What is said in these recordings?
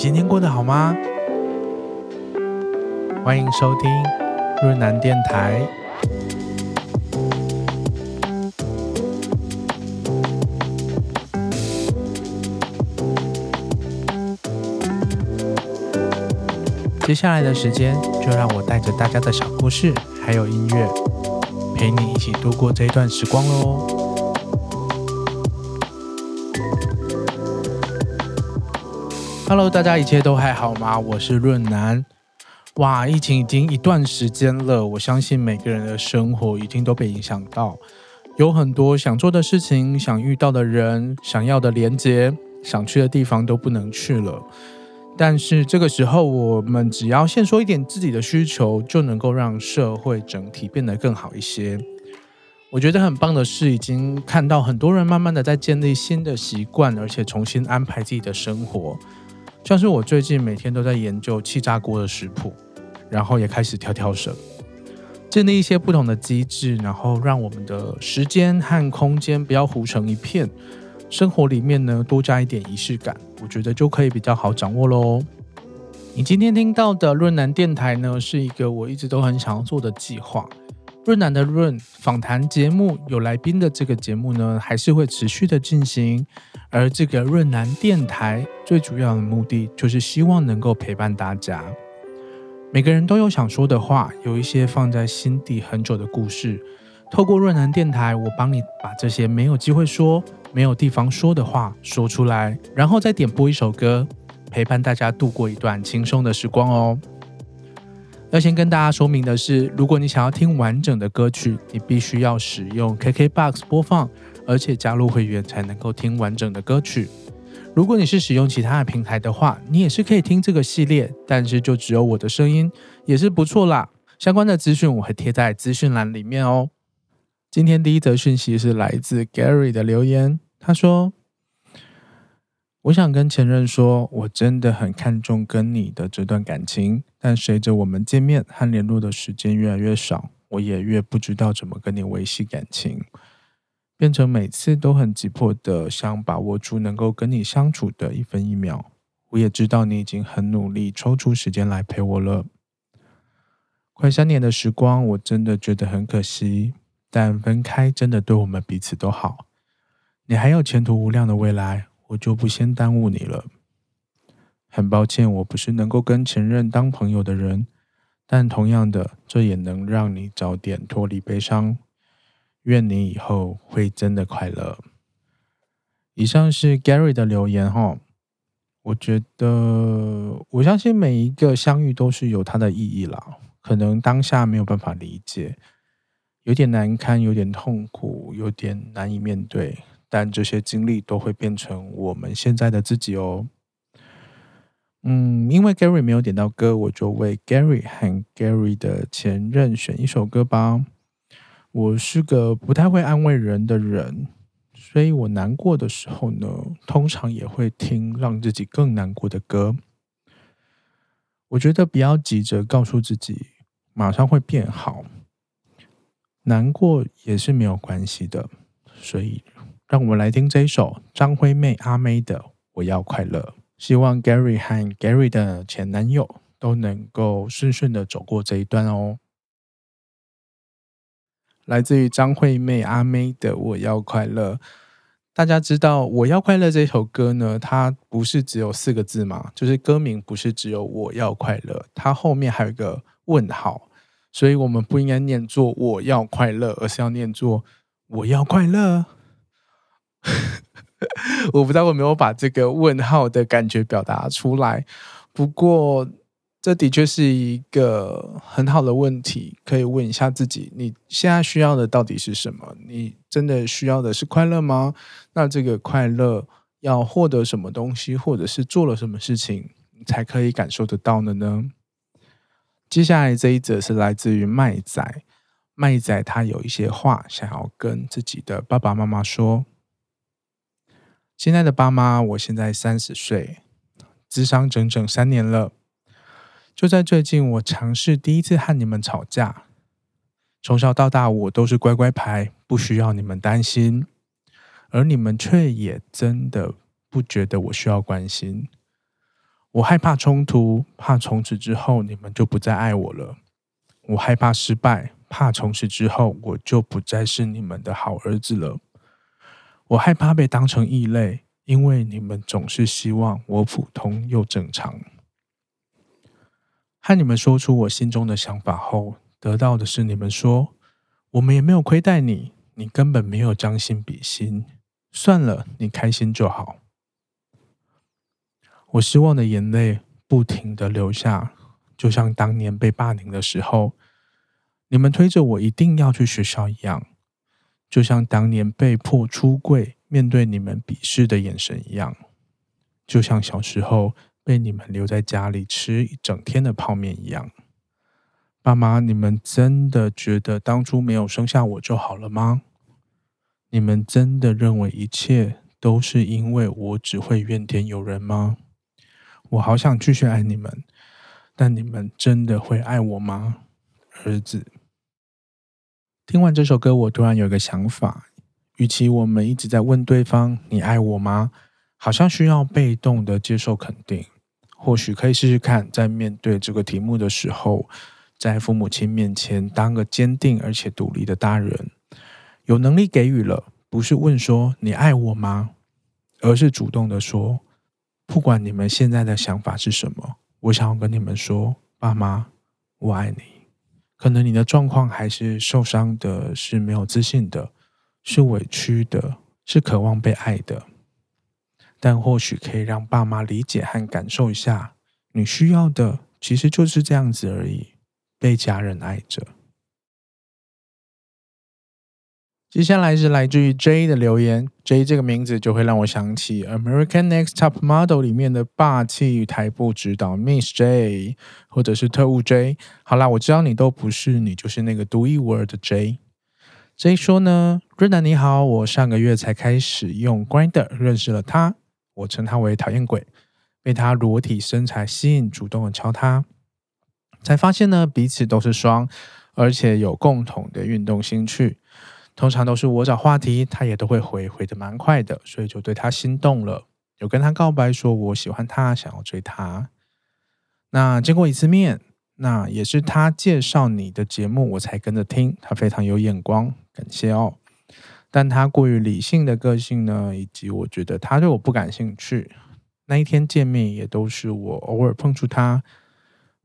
今天过得好吗？欢迎收听润南电台。接下来的时间，就让我带着大家的小故事，还有音乐，陪你一起度过这一段时光喽。Hello，大家一切都还好吗？我是润南。哇，疫情已经一段时间了，我相信每个人的生活已经都被影响到，有很多想做的事情、想遇到的人、想要的连接、想去的地方都不能去了。但是这个时候，我们只要先说一点自己的需求，就能够让社会整体变得更好一些。我觉得很棒的是，已经看到很多人慢慢的在建立新的习惯，而且重新安排自己的生活。像是我最近每天都在研究气炸锅的食谱，然后也开始跳跳绳，建立一些不同的机制，然后让我们的时间和空间不要糊成一片，生活里面呢多加一点仪式感，我觉得就可以比较好掌握喽。你今天听到的润南电台呢，是一个我一直都很想要做的计划。润南的润访谈节目有来宾的这个节目呢，还是会持续的进行。而这个润南电台最主要的目的，就是希望能够陪伴大家。每个人都有想说的话，有一些放在心底很久的故事。透过润南电台，我帮你把这些没有机会说、没有地方说的话说出来，然后再点播一首歌，陪伴大家度过一段轻松的时光哦。要先跟大家说明的是，如果你想要听完整的歌曲，你必须要使用 KKBOX 播放。而且加入会员才能够听完整的歌曲。如果你是使用其他的平台的话，你也是可以听这个系列，但是就只有我的声音，也是不错啦。相关的资讯我会贴在资讯栏里面哦。今天第一则讯息是来自 Gary 的留言，他说：“我想跟前任说，我真的很看重跟你的这段感情，但随着我们见面和联络的时间越来越少，我也越不知道怎么跟你维系感情。”变成每次都很急迫的想把握住能够跟你相处的一分一秒。我也知道你已经很努力抽出时间来陪我了。快三年的时光，我真的觉得很可惜。但分开真的对我们彼此都好。你还有前途无量的未来，我就不先耽误你了。很抱歉，我不是能够跟前任当朋友的人，但同样的，这也能让你早点脱离悲伤。愿你以后会真的快乐。以上是 Gary 的留言哈，我觉得我相信每一个相遇都是有它的意义啦。可能当下没有办法理解，有点难堪，有点痛苦，有点难以面对，但这些经历都会变成我们现在的自己哦。嗯，因为 Gary 没有点到歌，我就为 Gary 和 Gary 的前任选一首歌吧。我是个不太会安慰人的人，所以我难过的时候呢，通常也会听让自己更难过的歌。我觉得不要急着告诉自己马上会变好，难过也是没有关系的。所以，让我们来听这一首张惠妹阿妹的《我要快乐》。希望 Gary 和 Gary 的前男友都能够顺顺的走过这一段哦。来自于张惠妹阿妹的《我要快乐》，大家知道《我要快乐》这首歌呢，它不是只有四个字嘛，就是歌名不是只有我要快乐，它后面还有一个问号，所以我们不应该念作我要快乐，而是要念作我要快乐。我不知道我没有把这个问号的感觉表达出来，不过。这的确是一个很好的问题，可以问一下自己：你现在需要的到底是什么？你真的需要的是快乐吗？那这个快乐要获得什么东西，或者是做了什么事情，你才可以感受得到的呢？接下来这一则是来自于麦仔，麦仔他有一些话想要跟自己的爸爸妈妈说：亲爱的爸妈，我现在三十岁，咨商整整三年了。就在最近，我尝试第一次和你们吵架。从小到大，我都是乖乖牌，不需要你们担心，而你们却也真的不觉得我需要关心。我害怕冲突，怕从此之后你们就不再爱我了。我害怕失败，怕从此之后我就不再是你们的好儿子了。我害怕被当成异类，因为你们总是希望我普通又正常。和你们说出我心中的想法后，得到的是你们说，我们也没有亏待你，你根本没有将心比心。算了，你开心就好。我失望的眼泪不停地流下，就像当年被霸凌的时候，你们推着我一定要去学校一样，就像当年被迫出柜，面对你们鄙视的眼神一样，就像小时候被你们留在家里吃一整天的泡面一样。爸妈，你们真的觉得当初没有生下我就好了吗？你们真的认为一切都是因为我只会怨天尤人吗？我好想继续爱你们，但你们真的会爱我吗？儿子，听完这首歌，我突然有一个想法：与其我们一直在问对方“你爱我吗”，好像需要被动的接受肯定。或许可以试试看，在面对这个题目的时候，在父母亲面前当个坚定而且独立的大人，有能力给予了，不是问说“你爱我吗”，而是主动的说。不管你们现在的想法是什么，我想要跟你们说，爸妈，我爱你。可能你的状况还是受伤的，是没有自信的，是委屈的，是渴望被爱的。但或许可以让爸妈理解和感受一下，你需要的其实就是这样子而已，被家人爱着。接下来是来自于 J 的留言，J 这个名字就会让我想起《American Next Top Model》里面的霸气台步指导 Miss J，或者是特务 J。好啦，我知道你都不是，你就是那个独一无二的 J。J 说呢，瑞娜你好，我上个月才开始用 Grinder，认识了他，我称他为讨厌鬼，被他裸体身材吸引，主动的敲他，才发现呢彼此都是双，而且有共同的运动兴趣。通常都是我找话题，他也都会回，回得蛮快的，所以就对他心动了，有跟他告白说我喜欢他，想要追他。那见过一次面，那也是他介绍你的节目，我才跟着听。他非常有眼光，感谢哦。但他过于理性的个性呢，以及我觉得他对我不感兴趣。那一天见面也都是我偶尔碰触他，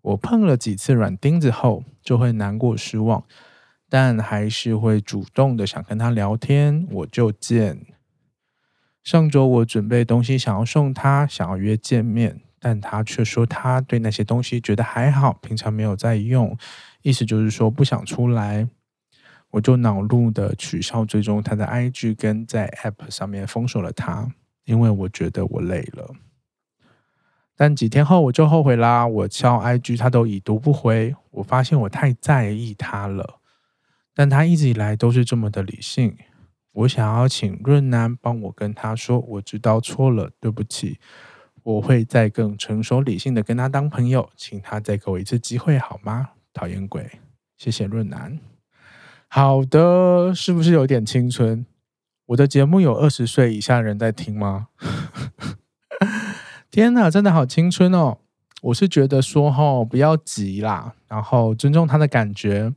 我碰了几次软钉子后，就会难过失望。但还是会主动的想跟他聊天，我就见。上周我准备东西想要送他，想要约见面，但他却说他对那些东西觉得还好，平常没有在用，意思就是说不想出来。我就恼怒的取消追踪他的 IG，跟在 App 上面封锁了他，因为我觉得我累了。但几天后我就后悔啦，我敲 IG 他都已读不回，我发现我太在意他了。但他一直以来都是这么的理性，我想要请润南帮我跟他说，我知道错了，对不起，我会再更成熟理性的跟他当朋友，请他再给我一次机会好吗？讨厌鬼，谢谢润南。好的，是不是有点青春？我的节目有二十岁以下人在听吗？天哪，真的好青春哦！我是觉得说齁，不要急啦，然后尊重他的感觉。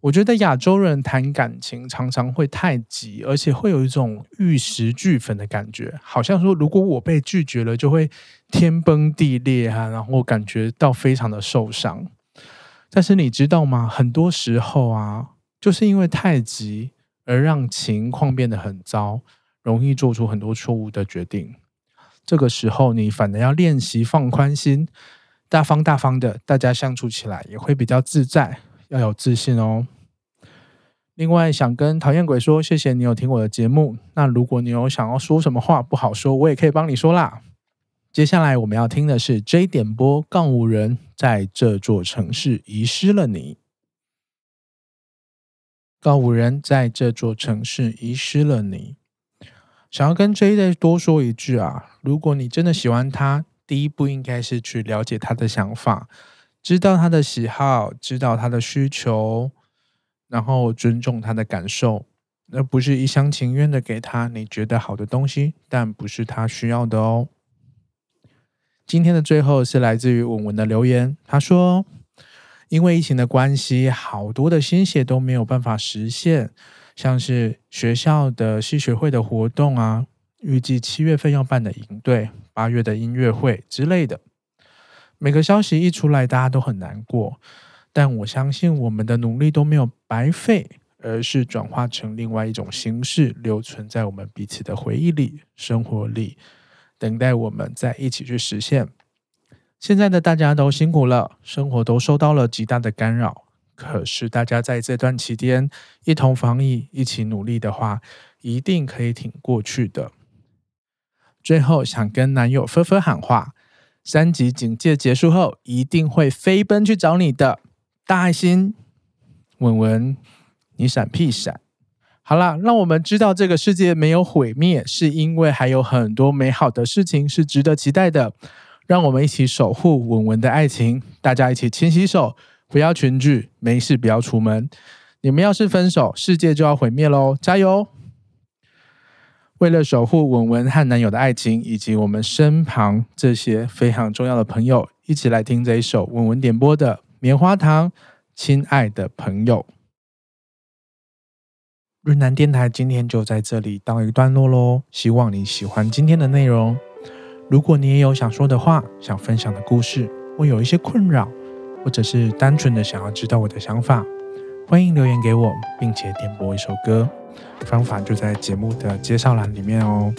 我觉得亚洲人谈感情常常会太急，而且会有一种玉石俱焚的感觉，好像说如果我被拒绝了，就会天崩地裂啊，然后感觉到非常的受伤。但是你知道吗？很多时候啊，就是因为太急而让情况变得很糟，容易做出很多错误的决定。这个时候，你反而要练习放宽心，大方大方的，大家相处起来也会比较自在。要有自信哦。另外，想跟讨厌鬼说，谢谢你有听我的节目。那如果你有想要说什么话不好说，我也可以帮你说啦。接下来我们要听的是 J 点播告五人在这座城市遗失了你。告五人在这座城市遗失了你。想要跟 J 再多说一句啊，如果你真的喜欢他，第一步应该是去了解他的想法。知道他的喜好，知道他的需求，然后尊重他的感受，而不是一厢情愿的给他你觉得好的东西，但不是他需要的哦。今天的最后是来自于文文的留言，他说：“因为疫情的关系，好多的心血都没有办法实现，像是学校的系学会的活动啊，预计七月份要办的营队，八月的音乐会之类的。每个消息一出来，大家都很难过，但我相信我们的努力都没有白费。”而是转化成另外一种形式，留存在我们彼此的回忆里、生活里，等待我们再一起去实现。现在的大家都辛苦了，生活都受到了极大的干扰。可是大家在这段期间一同防疫、一起努力的话，一定可以挺过去的。最后想跟男友纷纷喊话：三级警戒结束后，一定会飞奔去找你的。大爱心，文文。你闪屁闪！好啦，让我们知道这个世界没有毁灭，是因为还有很多美好的事情是值得期待的。让我们一起守护文文的爱情，大家一起勤洗手，不要群聚，没事不要出门。你们要是分手，世界就要毁灭喽！加油！为了守护文文和男友的爱情，以及我们身旁这些非常重要的朋友，一起来听这一首文文点播的《棉花糖》，亲爱的朋友。润南电台今天就在这里告一段落喽，希望你喜欢今天的内容。如果你也有想说的话、想分享的故事，或有一些困扰，或者是单纯的想要知道我的想法，欢迎留言给我，并且点播一首歌。方法就在节目的介绍栏里面哦。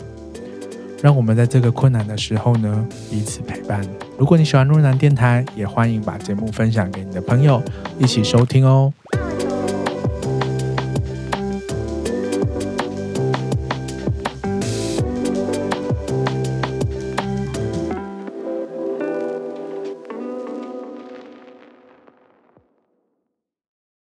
让我们在这个困难的时候呢，彼此陪伴。如果你喜欢润男电台，也欢迎把节目分享给你的朋友，一起收听哦。